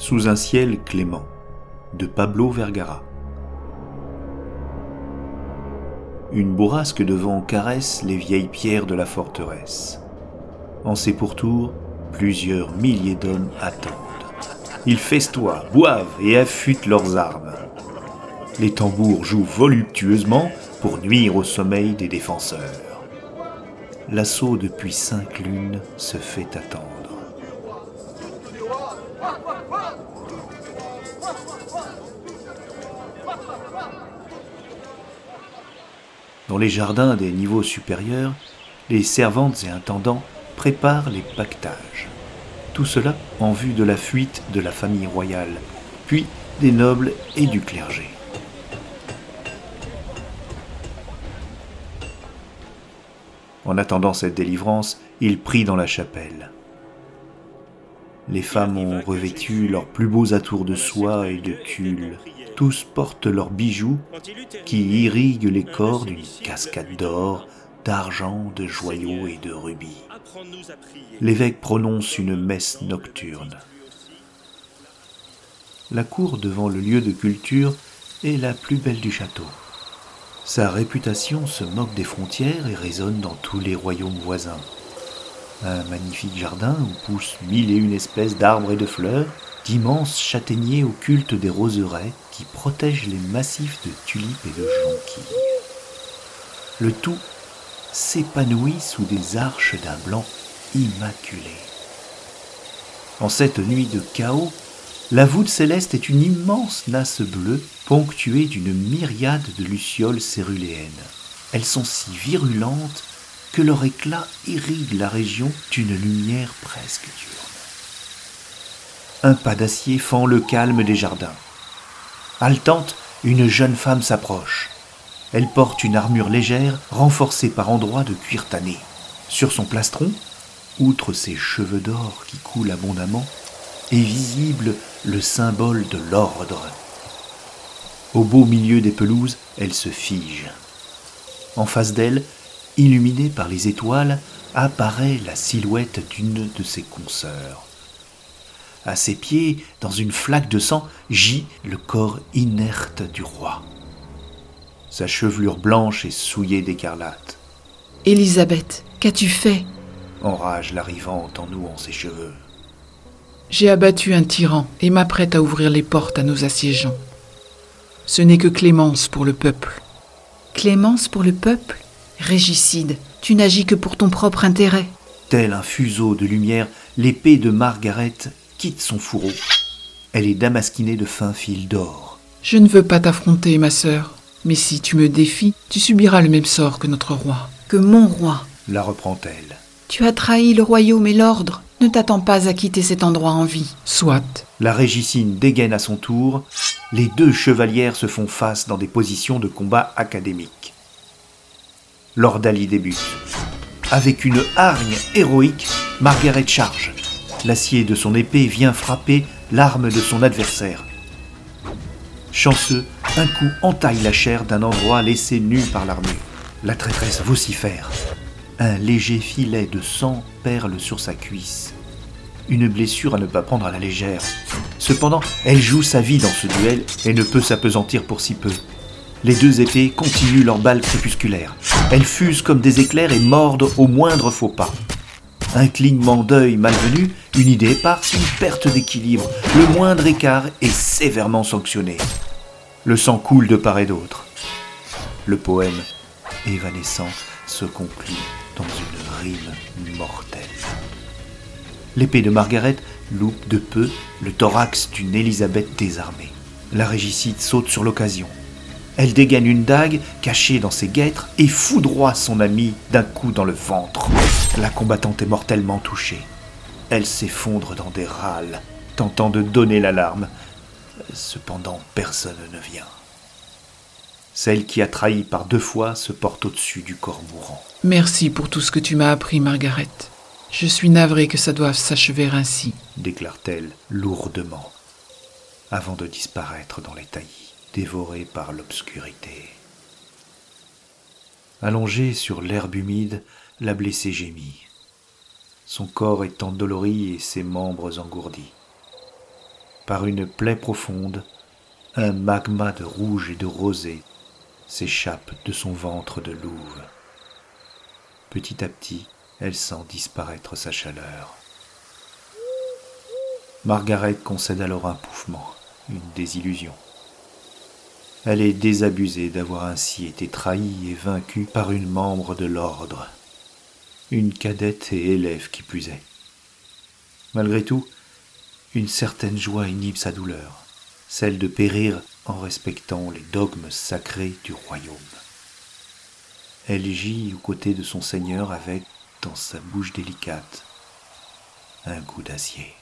Sous un ciel clément de Pablo Vergara. Une bourrasque de vent caresse les vieilles pierres de la forteresse. En ses pourtours, plusieurs milliers d'hommes attendent. Ils festoient, boivent et affûtent leurs armes. Les tambours jouent voluptueusement pour nuire au sommeil des défenseurs. L'assaut depuis cinq lunes se fait attendre. Dans les jardins des niveaux supérieurs, les servantes et intendants préparent les pactages. Tout cela en vue de la fuite de la famille royale, puis des nobles et du clergé. En attendant cette délivrance, ils prient dans la chapelle. Les femmes ont revêtu leurs plus beaux atours de soie et de tulle. Tous portent leurs bijoux qui irriguent les corps d'une cascade d'or, d'argent, de joyaux et de rubis. L'évêque prononce une messe nocturne. La cour devant le lieu de culture est la plus belle du château. Sa réputation se moque des frontières et résonne dans tous les royaumes voisins. Un magnifique jardin où poussent mille et une espèces d'arbres et de fleurs, d'immenses châtaigniers au culte des roseraies qui protègent les massifs de tulipes et de jonquilles. Le tout s'épanouit sous des arches d'un blanc immaculé. En cette nuit de chaos, la voûte céleste est une immense nasse bleue ponctuée d'une myriade de lucioles céruléennes. Elles sont si virulentes que leur éclat irrigue la région d'une lumière presque diurne. Un pas d'acier fend le calme des jardins. Haletante, une jeune femme s'approche. Elle porte une armure légère renforcée par endroits de cuir tanné. Sur son plastron, outre ses cheveux d'or qui coulent abondamment, est visible le symbole de l'ordre. Au beau milieu des pelouses, elle se fige. En face d'elle, illuminée par les étoiles, apparaît la silhouette d'une de ses consoeurs. À ses pieds, dans une flaque de sang, gît le corps inerte du roi. Sa chevelure blanche est souillée d'écarlate. Élisabeth, qu'as-tu fait? Enrage l'arrivante en nouant ses cheveux. J'ai abattu un tyran et m'apprête à ouvrir les portes à nos assiégeants. Ce n'est que clémence pour le peuple. Clémence pour le peuple? Régicide, tu n'agis que pour ton propre intérêt. Tel un fuseau de lumière, l'épée de Margaret quitte son fourreau. Elle est damasquinée de fins fils d'or. Je ne veux pas t'affronter, ma sœur. Mais si tu me défies, tu subiras le même sort que notre roi. Que mon roi. La reprend-elle. Tu as trahi le royaume et l'ordre. Ne t'attends pas à quitter cet endroit en vie. Soit. La régicine dégaine à son tour. Les deux chevalières se font face dans des positions de combat académiques. L'ordalie débute. Avec une hargne héroïque, Margaret charge. L'acier de son épée vient frapper l'arme de son adversaire. Chanceux, un coup entaille la chair d'un endroit laissé nu par l'armure. La traîtresse vocifère. Un léger filet de sang perle sur sa cuisse. Une blessure à ne pas prendre à la légère. Cependant, elle joue sa vie dans ce duel et ne peut s'apesantir pour si peu. Les deux épées continuent leur balle crépusculaire. Elles fusent comme des éclairs et mordent au moindre faux pas. Un clignement d'œil malvenu, une idée éparse, une perte d'équilibre. Le moindre écart est sévèrement sanctionné. Le sang coule de part et d'autre. Le poème, évanescent, se conclut dans une rime mortelle. L'épée de Margaret loupe de peu le thorax d'une Élisabeth désarmée. La régicide saute sur l'occasion. Elle dégaine une dague cachée dans ses guêtres et foudroie son ami d'un coup dans le ventre. La combattante est mortellement touchée. Elle s'effondre dans des râles, tentant de donner l'alarme. Cependant, personne ne vient. Celle qui a trahi par deux fois se porte au-dessus du corps mourant. Merci pour tout ce que tu m'as appris, Margaret. Je suis navrée que ça doive s'achever ainsi, déclare-t-elle lourdement, avant de disparaître dans les taillis, dévorée par l'obscurité. Allongée sur l'herbe humide, la blessée gémit. Son corps est endolori et ses membres engourdis. par une plaie profonde, un magma de rouge et de rosé s'échappe de son ventre de louve. Petit à petit, elle sent disparaître sa chaleur. Margaret concède alors un pouffement, une désillusion. Elle est désabusée d'avoir ainsi été trahie et vaincue par une membre de l'ordre, une cadette et élève qui est. Malgré tout, une certaine joie inhibe sa douleur, celle de périr en respectant les dogmes sacrés du royaume. Elle gît aux côtés de son Seigneur avec, dans sa bouche délicate, un goût d'acier.